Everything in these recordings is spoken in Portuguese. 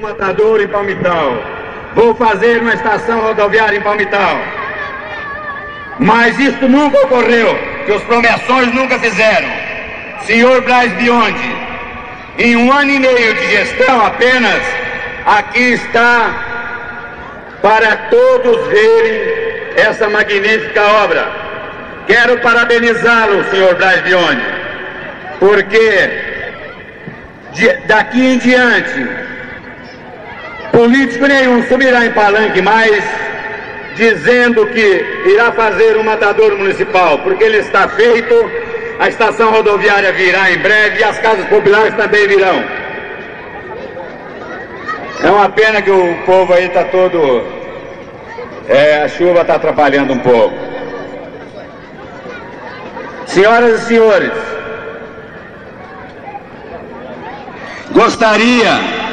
Matador em Palmital. Vou fazer uma estação rodoviária em Palmital. Mas isso nunca ocorreu, que os promessões nunca fizeram. Senhor Braz Biondi, em um ano e meio de gestão apenas, aqui está para todos verem essa magnífica obra. Quero parabenizá-lo, senhor Braz Biondi, porque daqui em diante, político nenhum subirá em palanque mais dizendo que irá fazer um matador municipal, porque ele está feito, a estação rodoviária virá em breve e as casas populares também virão. É uma pena que o povo aí está todo. É, a chuva está atrapalhando um pouco. Senhoras e senhores, gostaria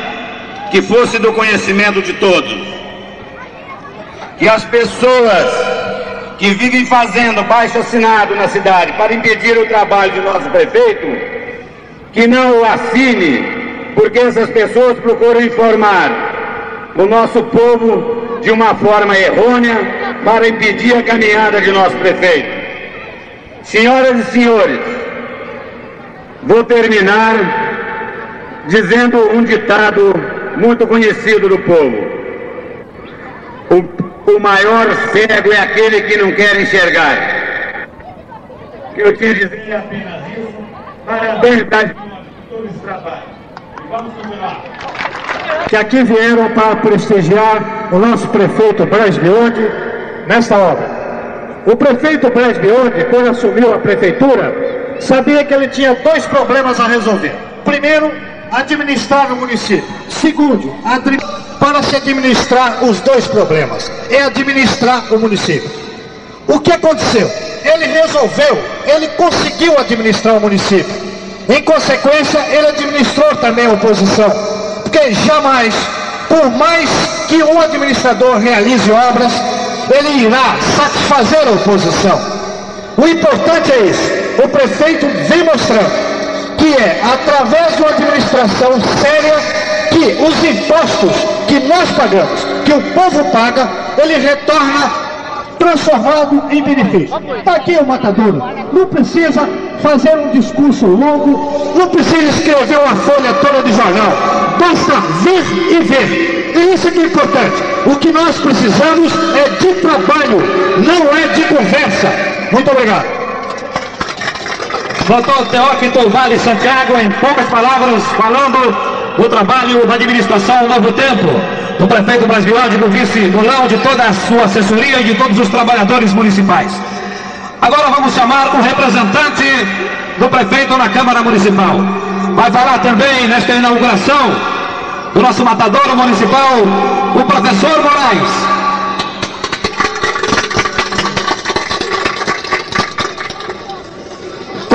que fosse do conhecimento de todos que as pessoas que vivem fazendo baixo assinado na cidade para impedir o trabalho de nosso prefeito, que não o assine, porque essas pessoas procuram informar o nosso povo de uma forma errônea para impedir a caminhada de nosso prefeito. Senhoras e senhores, vou terminar dizendo um ditado muito conhecido do povo. O o maior cego é aquele que não quer enxergar. Eu tinha a dizer apenas isso. Parabéns, Brasil, todo esse trabalho. E vamos continuar. Que aqui vieram para prestigiar o nosso prefeito Braz Bionde nesta obra. O prefeito Braz Bionde, quando assumiu a prefeitura, sabia que ele tinha dois problemas a resolver. Primeiro, administrar o município. Segundo, para se administrar os dois problemas, é administrar o município. O que aconteceu? Ele resolveu, ele conseguiu administrar o município. Em consequência, ele administrou também a oposição. Porque jamais, por mais que um administrador realize obras, ele irá satisfazer a oposição. O importante é isso. O prefeito vem mostrando que é através de uma administração séria que os impostos que nós pagamos, que o povo paga, ele retorna transformado em benefício. Está aqui o matador. Não precisa fazer um discurso longo, não precisa escrever uma folha toda de jornal. Basta ver e ver. E isso que é importante. O que nós precisamos é de trabalho, não é de conversa. Muito obrigado. Doutor Teófito Vale Santiago, em poucas palavras, falando do trabalho da administração Novo Tempo, do prefeito brasileiro, do vice Golão, de toda a sua assessoria e de todos os trabalhadores municipais. Agora vamos chamar o representante do prefeito na Câmara Municipal. Vai falar também nesta inauguração do nosso matador municipal, o professor Moraes.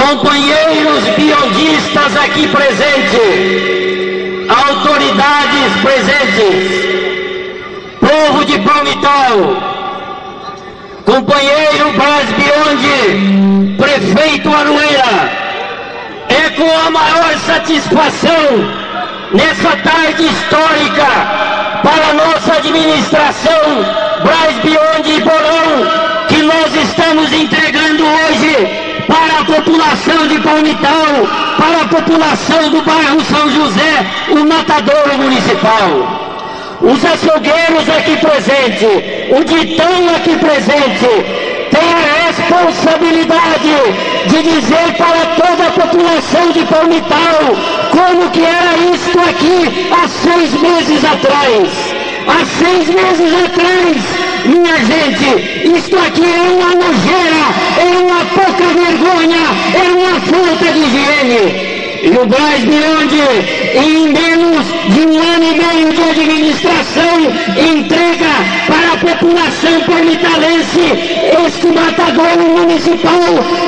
Companheiros biologistas aqui presentes, autoridades presentes, povo de Palmital, companheiro Bras Bionde, prefeito Arueira, é com a maior satisfação nessa tarde histórica para nossa administração Bras Bionde e Borão que nós estamos entregando hoje para a Palmital, para a população do bairro São José, o matadouro municipal. Os açougueiros aqui presentes, o ditão aqui presente, tem a responsabilidade de dizer para toda a população de Palmital como que era isto aqui há seis meses atrás. Há seis meses atrás, minha gente, isto aqui é uma nojeira, é uma pouca vergonha, é uma falta de higiene. E o Braz Mirande, em menos de um ano e meio de administração, entrega para a população palmitalense este matadouro municipal,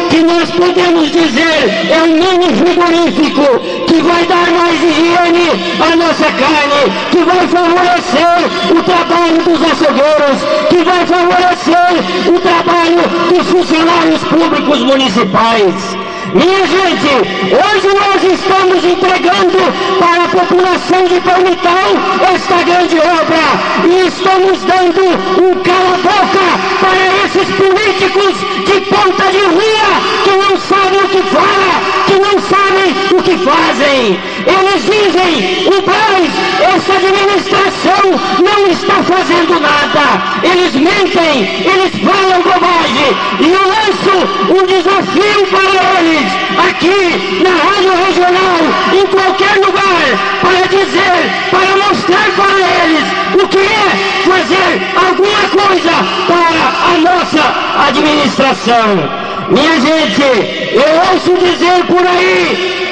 que nós podemos dizer é um mini frigorífico, que vai dar mais higiene à nossa carne, que vai favorecer o trabalho dos açougueiros, que vai favorecer o trabalho dos funcionários públicos municipais. Minha gente, hoje nós estamos entregando para a população de Palmital esta grande obra e estamos dando um cala-boca para esses políticos de ponta de rua que não sabem o que fala, que não sabem o que fazem. Eles dizem, o Braz, essa administração não está fazendo nada. Eles mentem, eles falam bobagem. E eu lanço um desafio para eles, aqui na Rádio Regional, em qualquer lugar, para dizer, para mostrar para eles o que é fazer alguma coisa para a nossa administração. Minha gente, eu ouço dizer por aí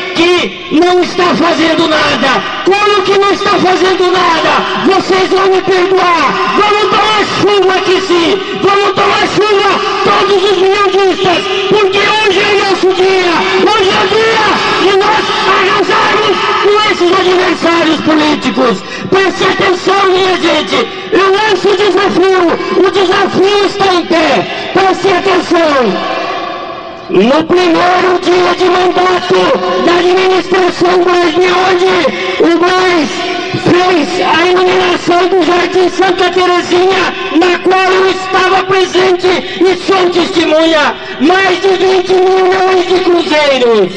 não está fazendo nada. Como que não está fazendo nada? Vocês vão me perdoar. Vamos tomar chuva aqui sim. Vamos tomar chuva todos os miudistas. Porque hoje é nosso dia. Hoje é o dia de nós arrasarmos com esses adversários políticos. Preste atenção, minha gente. Eu lanço o desafio. O desafio está em pé. Preste atenção. No primeiro dia de mandato da administração Braz o Braz fez a iluminação do Jardim Santa Terezinha, na qual eu estava presente e sou testemunha, mais de 20 milhões de cruzeiros.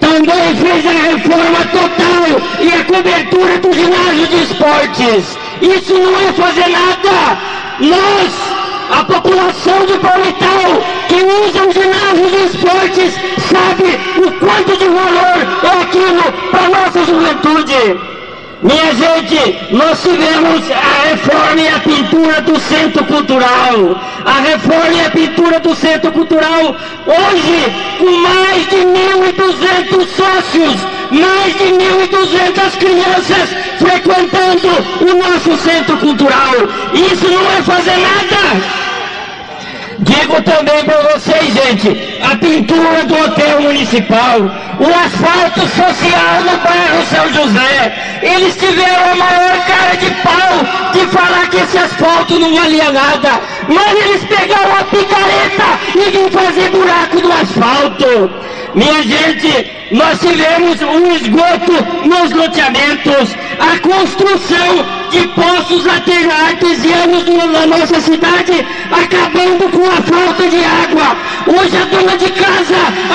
Também fez a reforma total e a cobertura do ginásio de esportes. Isso não é fazer nada. Nós a população de Palmital que usa os ginásios de esportes sabe o quanto de valor é aquilo para nossa juventude. Minha gente, nós tivemos a reforma e a pintura do Centro Cultural. A reforma e a pintura do Centro Cultural, hoje, com mais de 1.200 sócios, mais de 1.200 crianças frequentando o nosso Centro Cultural. Isso não é fazer nada. Digo também para vocês, gente, a pintura do hotel municipal, o asfalto social no bairro São José, eles tiveram a maior cara de pau de falar que esse asfalto não valia nada, mas eles pegaram a picareta e vim fazer buraco no asfalto. Minha gente, nós tivemos um esgoto nos loteamentos, a construção de poços artesianos na nossa cidade, acabando com a falta de água. Hoje a dona de casa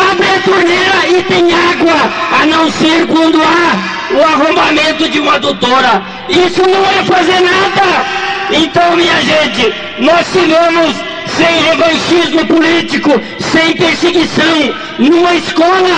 abre a torneira e tem água, a não ser quando há o arrombamento de uma adutora. Isso não é fazer nada. Então, minha gente, nós tivemos sem revanchismo político, sem perseguição, numa escola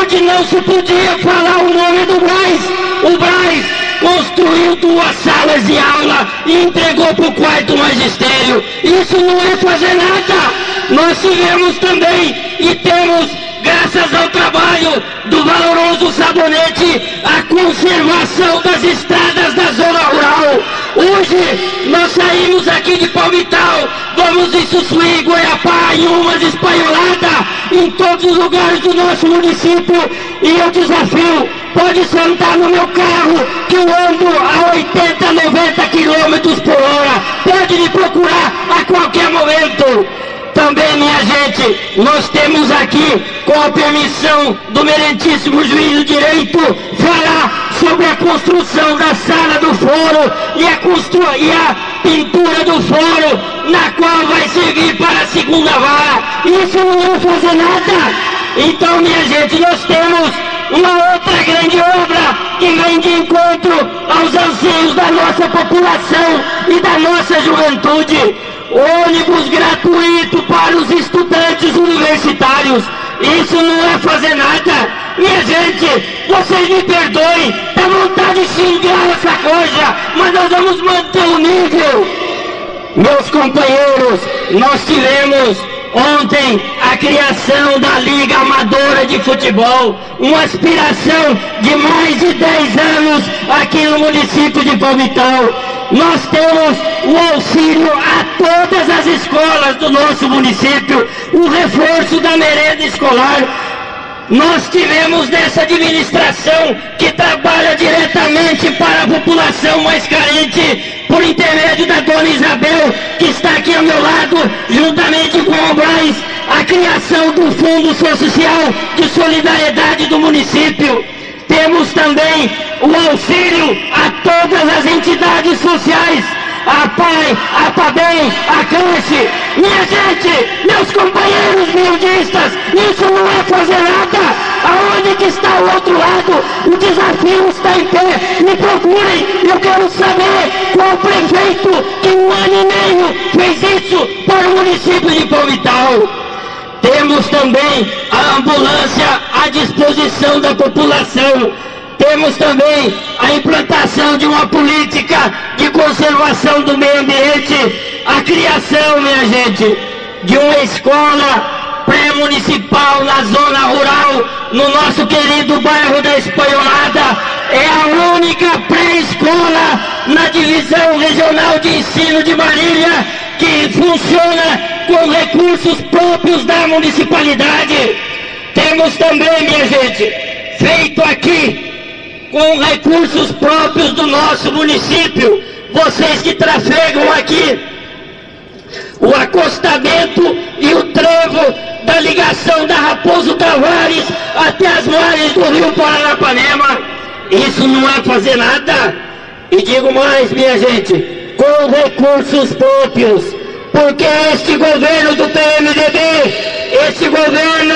onde não se podia falar o nome do Braz. O Braz construiu duas salas de aula e entregou para o quarto magistério. Isso não é fazer nada. Nós tivemos também e temos graças ao trabalho do valoroso sabonete, a conservação das estradas da zona rural. Hoje nós saímos aqui de Palmital, vamos em Sussuí, Goiapá, em umas espanholadas, em todos os lugares do nosso município. E eu desafio, pode sentar no meu carro, que eu ando a 80, 90 quilômetros por hora. Pode me procurar a qualquer momento. Também, minha gente, nós temos aqui, com a permissão do merentíssimo juiz do direito, falar sobre a construção da sala do foro e a, constru... e a pintura do foro, na qual vai servir para a segunda vara. Isso não vai fazer nada. Então, minha gente, nós temos uma outra grande obra que vem de encontro aos anseios da nossa população e da nossa juventude ônibus gratuito para os estudantes universitários. Isso não é fazer nada. Minha gente, vocês me perdoem, dá vontade de xingar essa coisa, mas nós vamos manter o nível. Meus companheiros, nós tivemos ontem a criação da Liga Amadora de Futebol, uma aspiração de mais de 10 anos aqui no município de Palmital nós temos o auxílio a todas as escolas do nosso município, o reforço da merenda escolar. Nós tivemos nessa administração que trabalha diretamente para a população mais carente, por intermédio da dona Isabel, que está aqui ao meu lado, juntamente com o Braz, a criação do Fundo Social de Solidariedade do município. Temos também o auxílio a todas as entidades sociais a PAI, a a. Minha gente, meus companheiros miudistas, isso não é fazer nada. Aonde que está o outro lado? O desafio está em pé. Me procurem. Eu quero saber qual prefeito que um ano e meio fez isso para o município de Palmital. Temos também a ambulância à disposição da população. Temos também a implantação de uma política de conservação do meio ambiente, a criação, minha gente, de uma escola pré-municipal na zona rural, no nosso querido bairro da Espanholada. É a única pré-escola na divisão regional de ensino de Marília que funciona com recursos próprios da municipalidade. Temos também, minha gente, feito aqui com recursos próprios do nosso município, vocês que trafegam aqui, o acostamento e o trevo da ligação da Raposo Tavares até as margens do rio Paranapanema, isso não é fazer nada. E digo mais, minha gente, com recursos próprios, porque este governo do PMDB, este governo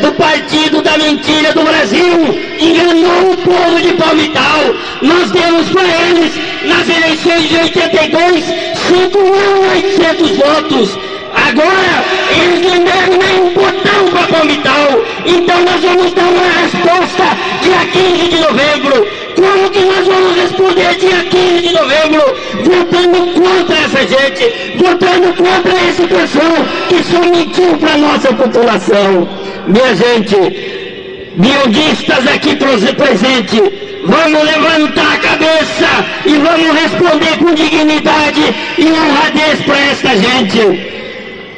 do Partido da Mentira do Brasil enganou o povo de Palmital. Nós demos para eles, nas eleições de 82, 5.800 votos. Agora, eles não deram nem um botão para Palmital. Então nós vamos dar uma resposta dia 15 de novembro. Como que nós vamos responder dia 15 de novembro? Votando contra essa gente, votando contra esse pessoal que só mentiu para a nossa população. Minha gente, biodistas aqui presentes, vamos levantar a cabeça e vamos responder com dignidade e honradez para esta gente.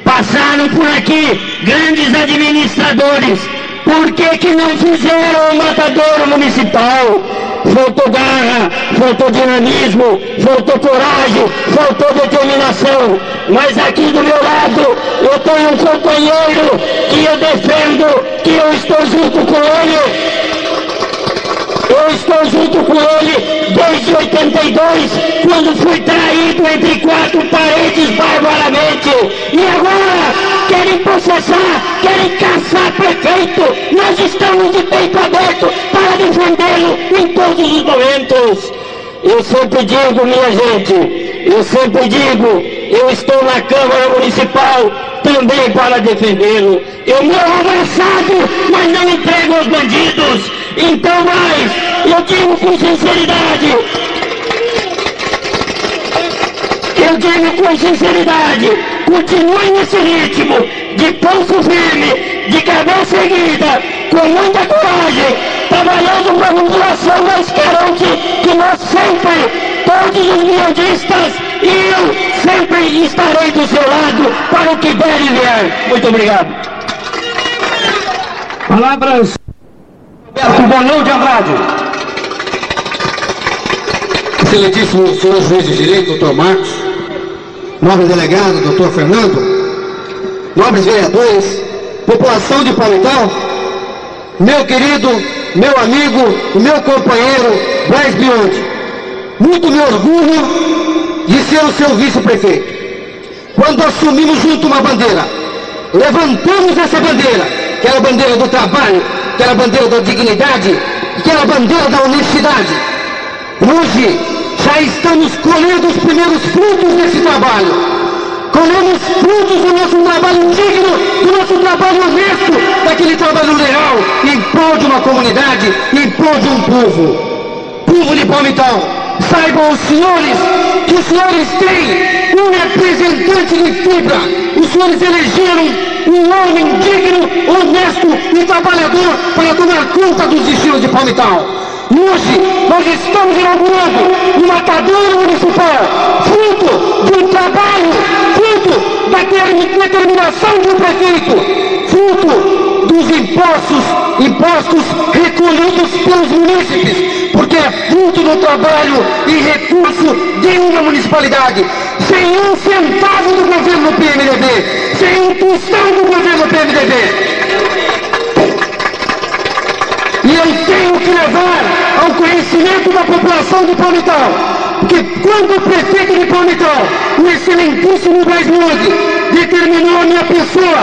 Passaram por aqui grandes administradores, por que, que não fizeram o matadouro municipal? Faltou garra, faltou dinamismo, faltou coragem, faltou determinação. Mas aqui do meu lado eu tenho um companheiro que eu defendo, que eu estou junto com ele eu estou junto com ele desde 82, quando fui traído entre quatro paredes barbaramente. E agora querem processar, querem caçar prefeito. Nós estamos de peito aberto para defendê-lo em todos os momentos. Eu sempre digo, minha gente, eu sempre digo, eu estou na Câmara Municipal também para defendê-lo. Eu morro abraçado, mas não entrego aos bandidos. Então, mais, eu digo com sinceridade, eu digo com sinceridade, continue nesse ritmo, de pulso firme, de cabeça erguida, com muita coragem, trabalhando para a população, mas garante que nós sempre, todos os miudistas e eu sempre estarei do seu lado para o que der e vier. Muito obrigado. Palavras Roberto Bolão de Andrade. Excelentíssimo senhor juiz de direito, doutor Marcos, nobre delegado, doutor Fernando, nobres vereadores, população de Palmital, meu querido, meu amigo, meu companheiro Braz Bionde, muito me orgulho de ser o seu vice-prefeito. Quando assumimos junto uma bandeira, levantamos essa bandeira, que era a bandeira do trabalho, que era a bandeira da dignidade, que era a bandeira da honestidade. Hoje já estamos colhendo os primeiros frutos desse trabalho. Colhemos frutos do nosso trabalho digno, do nosso trabalho honesto, daquele trabalho leal, em prol de uma comunidade, em prol de um povo. Povo de Palmital, saibam os senhores que os senhores têm um representante de fibra. Os senhores elegeram um homem digno, honesto e trabalhador para tomar conta dos destinos de Palmital. Hoje nós estamos inaugurando um matadouro municipal, fruto de um trabalho, fruto da determinação do prefeito, fruto dos impostos, impostos recolhidos pelos munícipes, porque é fruto do trabalho e recurso de uma municipalidade, sem um centavo do governo PMDB, sem impulsão do governo PMDB. Eu tenho que levar ao conhecimento da população de Palmital que quando o prefeito de Palmital, o excelentíssimo Braz determinou a minha pessoa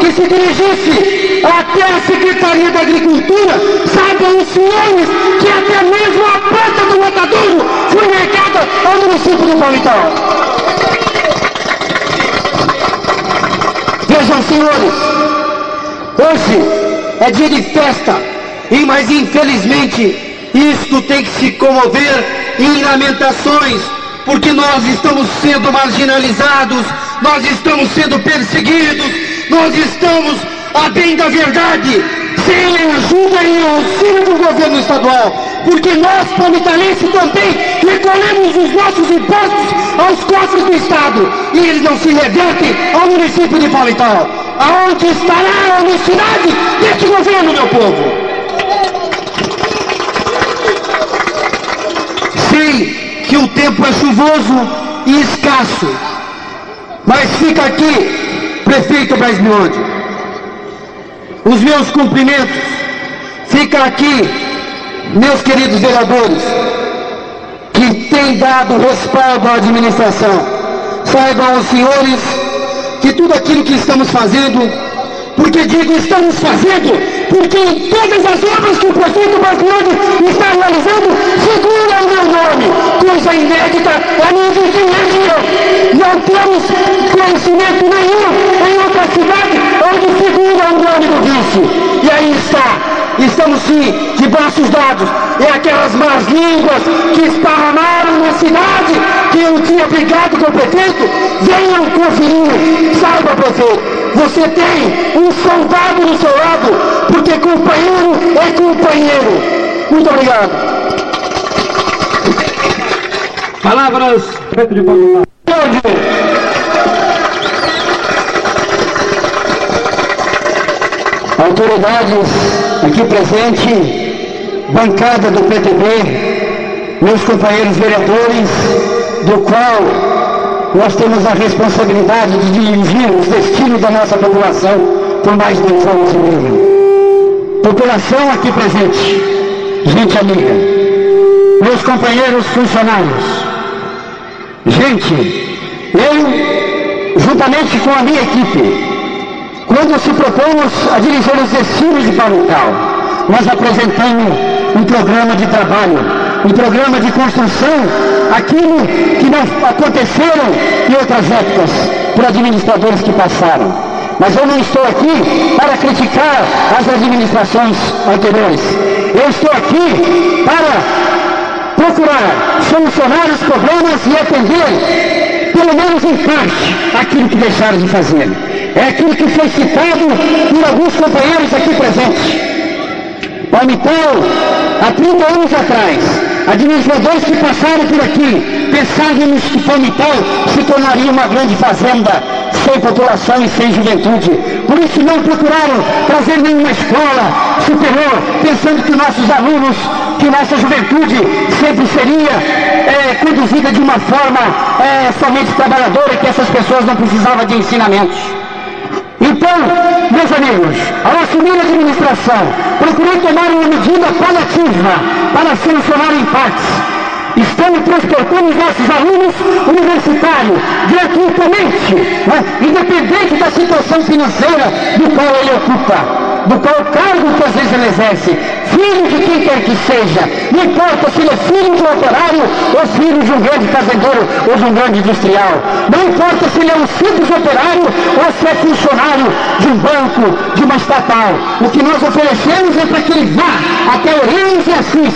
que se dirigisse até a Secretaria da Agricultura, saibam os senhores que até mesmo a porta do matadouro foi negada ao município de Palmital. Vejam, senhores, hoje é dia de festa, e mas infelizmente isto tem que se comover em lamentações, porque nós estamos sendo marginalizados, nós estamos sendo perseguidos, nós estamos, a bem da verdade, sem ajuda e auxílio do governo estadual, porque nós, palmitalenses, também recolhemos os nossos impostos aos cofres do Estado e eles não se revertem ao município de Palmital. Aonde estará a honestidade deste governo, meu povo? Que o tempo é chuvoso e escasso, mas fica aqui, prefeito Braz os meus cumprimentos. Fica aqui, meus queridos vereadores, que têm dado respaldo à administração. Saibam os senhores que tudo aquilo que estamos fazendo, porque digo estamos fazendo, porque em todas as obras que o prefeito Basmani está realizando, figura o meu nome, coisa inédita a nível de região. Não temos conhecimento nenhum em outra cidade onde figura o nome do vice. E aí está estamos sim de braços dados. E aquelas más línguas que esparramaram na cidade, que eu tinha brigado com o prefeito, venham conferir. Saiba, prefeito, você tem um soldado do seu lado, porque companheiro é companheiro. Muito obrigado. Palavras, prefeito de Paulo. autoridades aqui presente, bancada do PTB, meus companheiros vereadores, do qual nós temos a responsabilidade de dirigir os destinos da nossa população por mais de dois anos e meio. População aqui presente, gente amiga, meus companheiros funcionários, gente, eu, juntamente com a minha equipe, quando se propomos a dirigir os destinos de Palmital, nós apresentamos um programa de trabalho, um programa de construção, aquilo que não aconteceram em outras épocas, por administradores que passaram. Mas eu não estou aqui para criticar as administrações anteriores. Eu estou aqui para procurar solucionar os problemas e atender, pelo menos em parte, aquilo que deixaram de fazer é aquilo que foi citado por alguns companheiros aqui presentes. Palmital, há 30 anos atrás, administradores que passaram por aqui pensávamos que Palmital se tornaria uma grande fazenda sem população e sem juventude. Por isso não procuraram trazer nenhuma escola superior, pensando que nossos alunos, que nossa juventude sempre seria é, conduzida de uma forma é, somente trabalhadora, que essas pessoas não precisavam de ensinamentos. Então, meus amigos, ao assumir a administração, procurei tomar uma medida paliativa para solucionar impasse. Estamos transportando os nossos alunos universitários gratuitamente, né, independente da situação financeira do qual ele ocupa do qual cargo que às vezes ele exerce, filho de quem quer que seja, não importa se ele é filho de um operário ou filho de um grande fazendeiro ou de um grande industrial, não importa se ele é um simples operário ou se é funcionário de um banco, de uma estatal. O que nós oferecemos é para que ele vá até Orens e Assis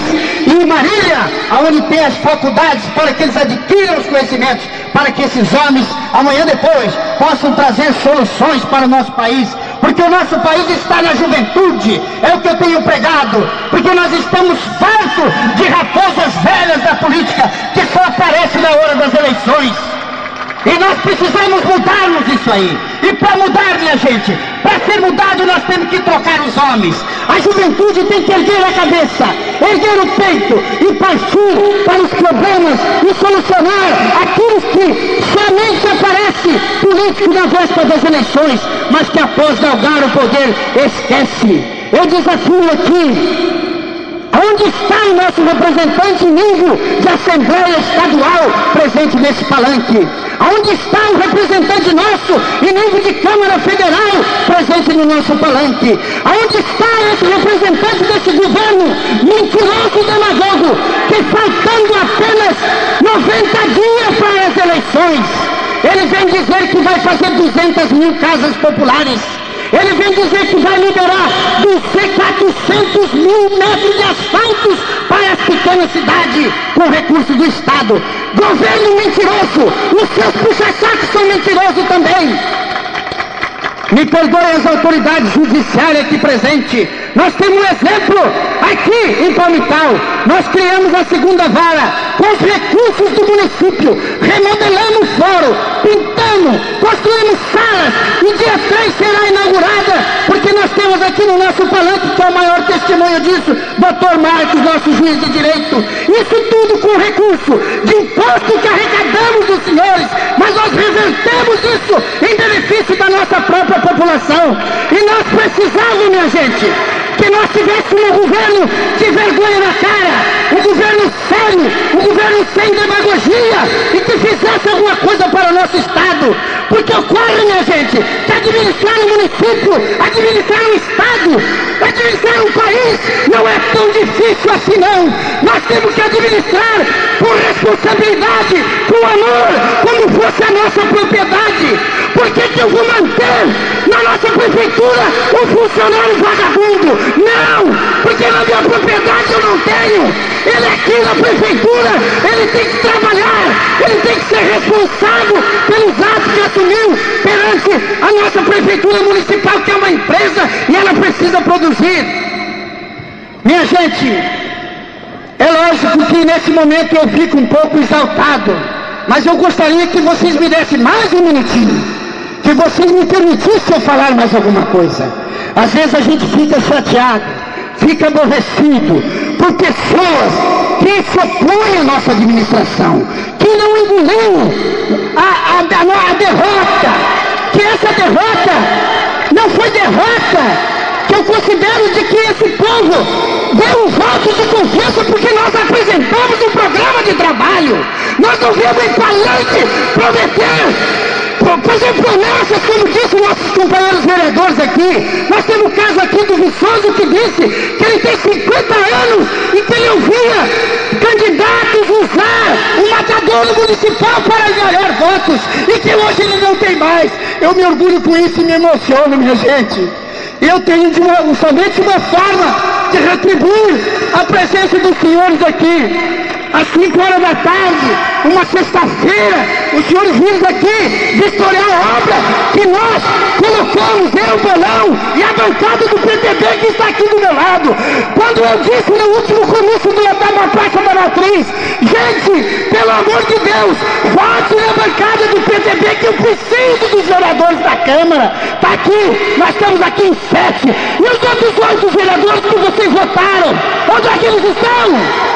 e em Marília, aonde tem as faculdades, para que eles adquiram os conhecimentos, para que esses homens, amanhã depois, possam trazer soluções para o nosso país porque o nosso país está na juventude, é o que eu tenho pregado, porque nós estamos fartos de raposas velhas da política que só aparecem na hora das eleições. E nós precisamos mudarmos isso aí. E para mudar, minha gente, para ser mudado nós temos que trocar os homens. A juventude tem que erguer a cabeça, erguer o peito e partir para os problemas e solucionar aqueles que somente aparecem por político na véspera das eleições, mas que após galgar o poder esquece. Eu desafio aqui Onde está o nosso representante nível de Assembleia Estadual presente nesse palanque? Onde está o representante nosso em nível de Câmara Federal presente no nosso palanque? Onde está esse representante desse governo mentiroso e demagogo que faltando apenas 90 dias para as eleições, ele vem dizer que vai fazer 200 mil casas populares ele vem dizer que vai liberar 400 mil metros de asfaltos para as pequenas cidades com recursos do Estado. Governo mentiroso, os seus puxa-sacos são mentirosos também. Me perdoem as autoridades judiciárias aqui presentes. Nós temos um exemplo aqui em Palmital. Nós criamos a segunda vara com os recursos do município. Remodelamos o fórum, pintamos, construímos salas. E dia 3 será inaugurada, porque nós temos aqui no nosso palanque, que é o maior testemunho disso, doutor Marcos, nosso juiz de direito. Isso tudo com recurso de imposto que arrecadamos dos senhores, mas nós revertemos isso em benefício da nossa própria população. E nós precisamos, minha gente, que nós tivéssemos um governo de vergonha na cara, um governo sério, um governo sem demagogia e que fizesse alguma coisa para o nosso Estado. Porque ocorre, minha gente, que administrar um município, administrar um Estado, administrar um país não é tão difícil assim não. Nós temos que administrar com responsabilidade, com amor, como fosse a nossa propriedade. Por que, que eu vou manter na nossa prefeitura um funcionário vagabundo? Não! Porque na minha propriedade eu não tenho. Ele é aqui na prefeitura, ele tem que trabalhar, ele tem que ser responsável pelos atos que assumiu perante a nossa prefeitura municipal, que é uma empresa e ela precisa produzir. Minha gente, é lógico que nesse momento eu fico um pouco exaltado, mas eu gostaria que vocês me dessem mais um minutinho que vocês me permitissem falar mais alguma coisa. Às vezes a gente fica chateado, fica aborrecido por pessoas que se opõem à nossa administração, que não engoliram a, a, a, a derrota, que essa derrota não foi derrota que eu considero de que esse povo deu um voto de confiança porque nós apresentamos um programa de trabalho. Nós não viemos em palanque prometer fazer promessas, como disse nossos companheiros vereadores aqui. Nós temos um caso aqui do Viçoso que disse que ele tem 50 anos e que ele ouvia candidatos usar o matador municipal para ganhar votos e que hoje ele não tem mais. Eu me orgulho com isso e me emociono, minha gente. Eu tenho de uma, somente uma forma de retribuir a presença dos senhores aqui às 5 horas da tarde, uma sexta-feira, os senhores vindo aqui vistoriar a obra que nós colocamos, eu, Bolão e a bancada do PTB que está aqui do meu lado. Quando eu disse no último comício do, da Praça da Matriz, gente, pelo amor de Deus, vote na bancada do PTB que eu preciso dos vereadores da Câmara. Está aqui, nós estamos aqui em sete. E os outros oito vereadores que vocês votaram, onde é que eles estão?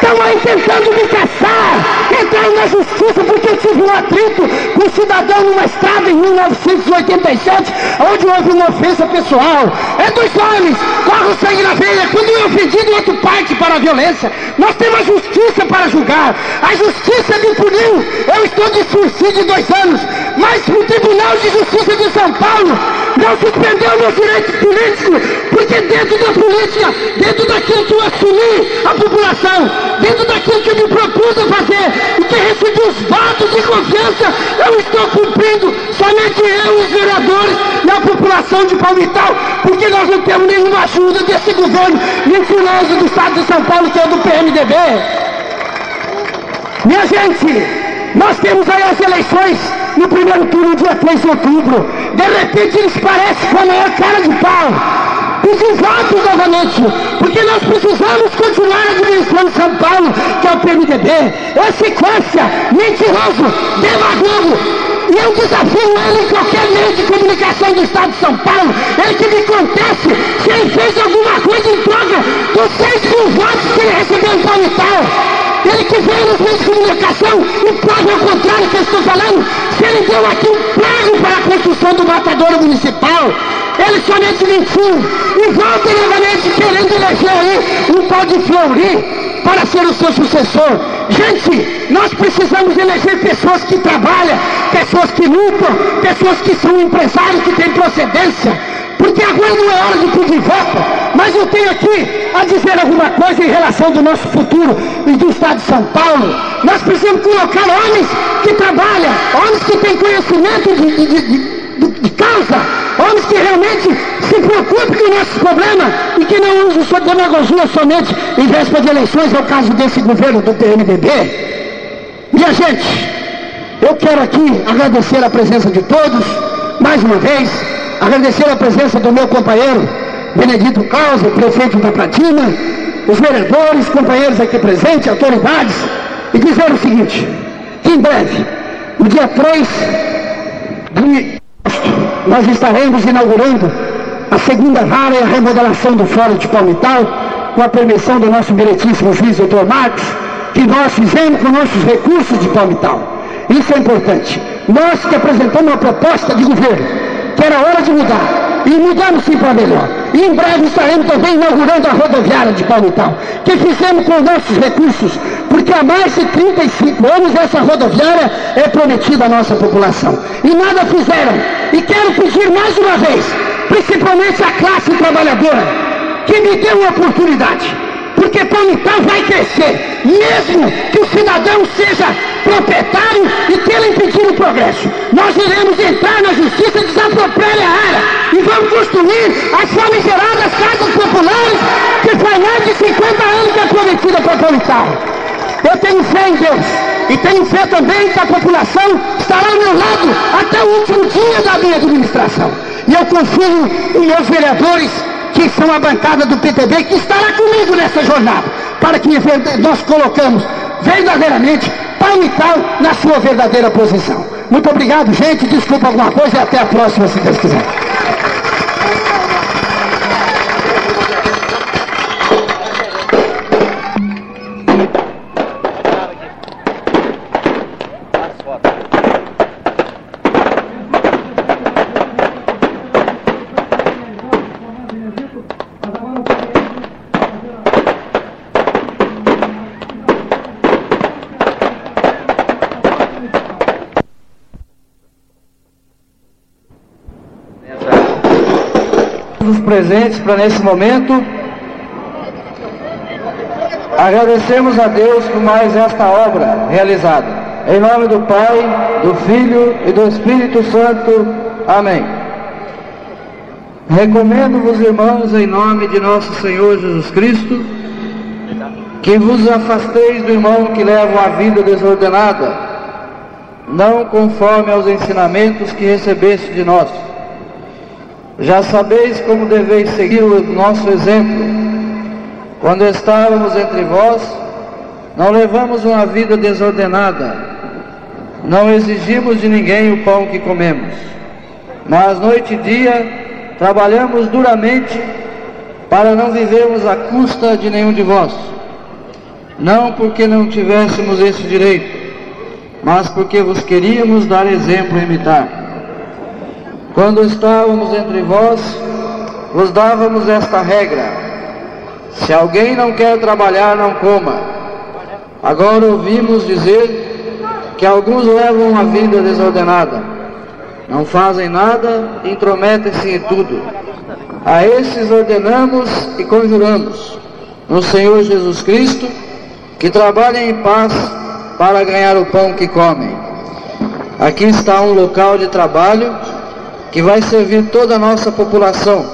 Estão aí tentando me caçar, entraram na justiça porque tive um atrito com um cidadão numa estrada em 1987, onde houve uma ofensa pessoal. É dos homens, corre o sangue na veia, quando eu ofendi do outro parte para a violência. Nós temos a justiça para julgar, a justiça me puniu, eu estou de suicídio dois anos, mas o Tribunal de Justiça de São Paulo não suspendeu meus direitos políticos, porque dentro da política, dentro daquilo que eu assumi a população, dentro daquilo que eu me propus a fazer e que recebi os votos de confiança, eu estou cumprindo, somente eu, os vereadores e a população de Palmital, porque nós não temos nenhuma ajuda desse governo mentiroso do Estado de São Paulo, que é do PMDB. Minha gente, nós temos aí as eleições no primeiro turno, dia 3 de outubro. De repente eles parecem com a maior cara de pau pedir votos novamente, porque nós precisamos continuar administrando São Paulo, que é o PMDB. É sequência, mentiroso, demagogo, e eu desafio ele em qualquer meio de comunicação do Estado de São Paulo, ele que me conteste se ele fez alguma coisa em troca dos 6 mil votos que ele recebeu em Palmital. Ele que veio nos meios de comunicação e prova ao contrário que eu estou falando. Se ele deu aqui um prazo para a construção do matadouro municipal, ele somente mentiu. E volta novamente querendo eleger aí um pau de Fleury para ser o seu sucessor. Gente, nós precisamos eleger pessoas que trabalham, pessoas que lutam, pessoas que são empresários, que têm procedência. Porque agora não é hora de pedir voto, mas eu tenho aqui a dizer alguma coisa em relação do nosso futuro e do Estado de São Paulo. Nós precisamos colocar homens que trabalham, homens que têm conhecimento de, de, de, de causa, homens que realmente se preocupem com o nosso problema e que não usem sua demagogia somente em véspera de eleições, é o caso desse governo do PMDB. Minha gente, eu quero aqui agradecer a presença de todos, mais uma vez, agradecer a presença do meu companheiro Benedito Causa, prefeito da Platina, os vereadores, companheiros aqui presentes, autoridades, e dizer o seguinte, que em breve, no dia 3 de nós estaremos inaugurando a segunda vara e a remodelação do Fórum de Palmital, com a permissão do nosso diretíssimo juiz doutor Marcos, que nós fizemos com nossos recursos de Palmital. Isso é importante. Nós que apresentamos uma proposta de governo, que era hora de mudar, e mudamos sim para melhor. E em breve estaremos também inaugurando a rodoviária de Palmital, que fizemos com nossos recursos, porque há mais de 35 anos essa rodoviária é prometida à nossa população. E nada fizeram. E quero pedir mais uma vez, principalmente à classe trabalhadora, que me dê uma oportunidade porque Palmital vai crescer, mesmo que o cidadão seja proprietário e queira impedir o progresso. Nós iremos entrar na justiça desapropriar a área e vamos construir as famigeradas casas populares que faz mais de 50 anos que é prometida para Palmital. Eu tenho fé em Deus e tenho fé também que a população estará ao meu lado até o último dia da minha administração. E eu confio em meus vereadores que são a bancada do PTB, que estará comigo nessa jornada, para que nós colocamos verdadeiramente Palmital na sua verdadeira posição. Muito obrigado, gente. Desculpa alguma coisa e até a próxima, se Deus quiser. Presentes para nesse momento. Agradecemos a Deus por mais esta obra realizada. Em nome do Pai, do Filho e do Espírito Santo. Amém. Recomendo-vos, irmãos, em nome de nosso Senhor Jesus Cristo, que vos afasteis do irmão que leva uma vida desordenada, não conforme aos ensinamentos que recebeste de nós já sabeis como deveis seguir o nosso exemplo. Quando estávamos entre vós, não levamos uma vida desordenada, não exigimos de ninguém o pão que comemos, mas noite e dia trabalhamos duramente para não vivermos à custa de nenhum de vós. Não porque não tivéssemos esse direito, mas porque vos queríamos dar exemplo e imitar. Quando estávamos entre vós, vos dávamos esta regra: se alguém não quer trabalhar, não coma. Agora ouvimos dizer que alguns levam uma vida desordenada, não fazem nada, intrometem-se em tudo. A esses ordenamos e conjuramos, no Senhor Jesus Cristo, que trabalhem em paz para ganhar o pão que comem. Aqui está um local de trabalho que vai servir toda a nossa população.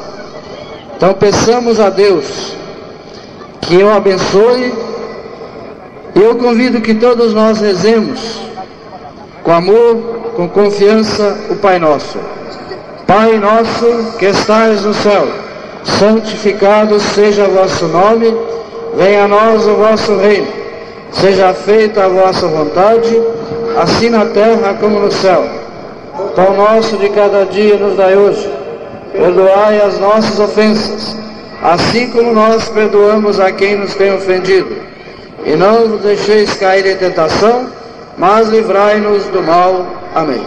Então peçamos a Deus que eu abençoe e eu convido que todos nós rezemos com amor, com confiança o Pai Nosso. Pai nosso que estais no céu, santificado seja o vosso nome, venha a nós o vosso reino, seja feita a vossa vontade, assim na terra como no céu. Pão nosso de cada dia nos dai hoje. Perdoai as nossas ofensas, assim como nós perdoamos a quem nos tem ofendido. e não nos deixeis cair em tentação, mas livrai-nos do mal. Amém.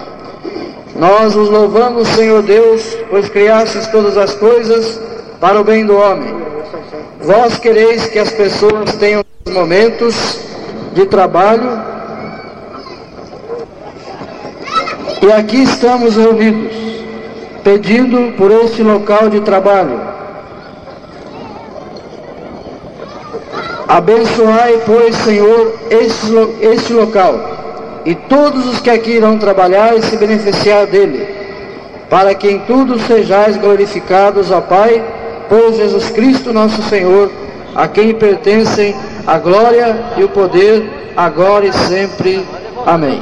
Nós os louvamos, Senhor Deus, pois criastes todas as coisas para o bem do homem. Vós quereis que as pessoas tenham momentos de trabalho e aqui estamos reunidos, pedindo por este local de trabalho. Abençoai, pois, Senhor, este, este local e todos os que aqui irão trabalhar e se beneficiar dele, para que em tudo sejais glorificados, ó Pai, por Jesus Cristo nosso Senhor, a quem pertencem a glória e o poder, agora e sempre. Amém.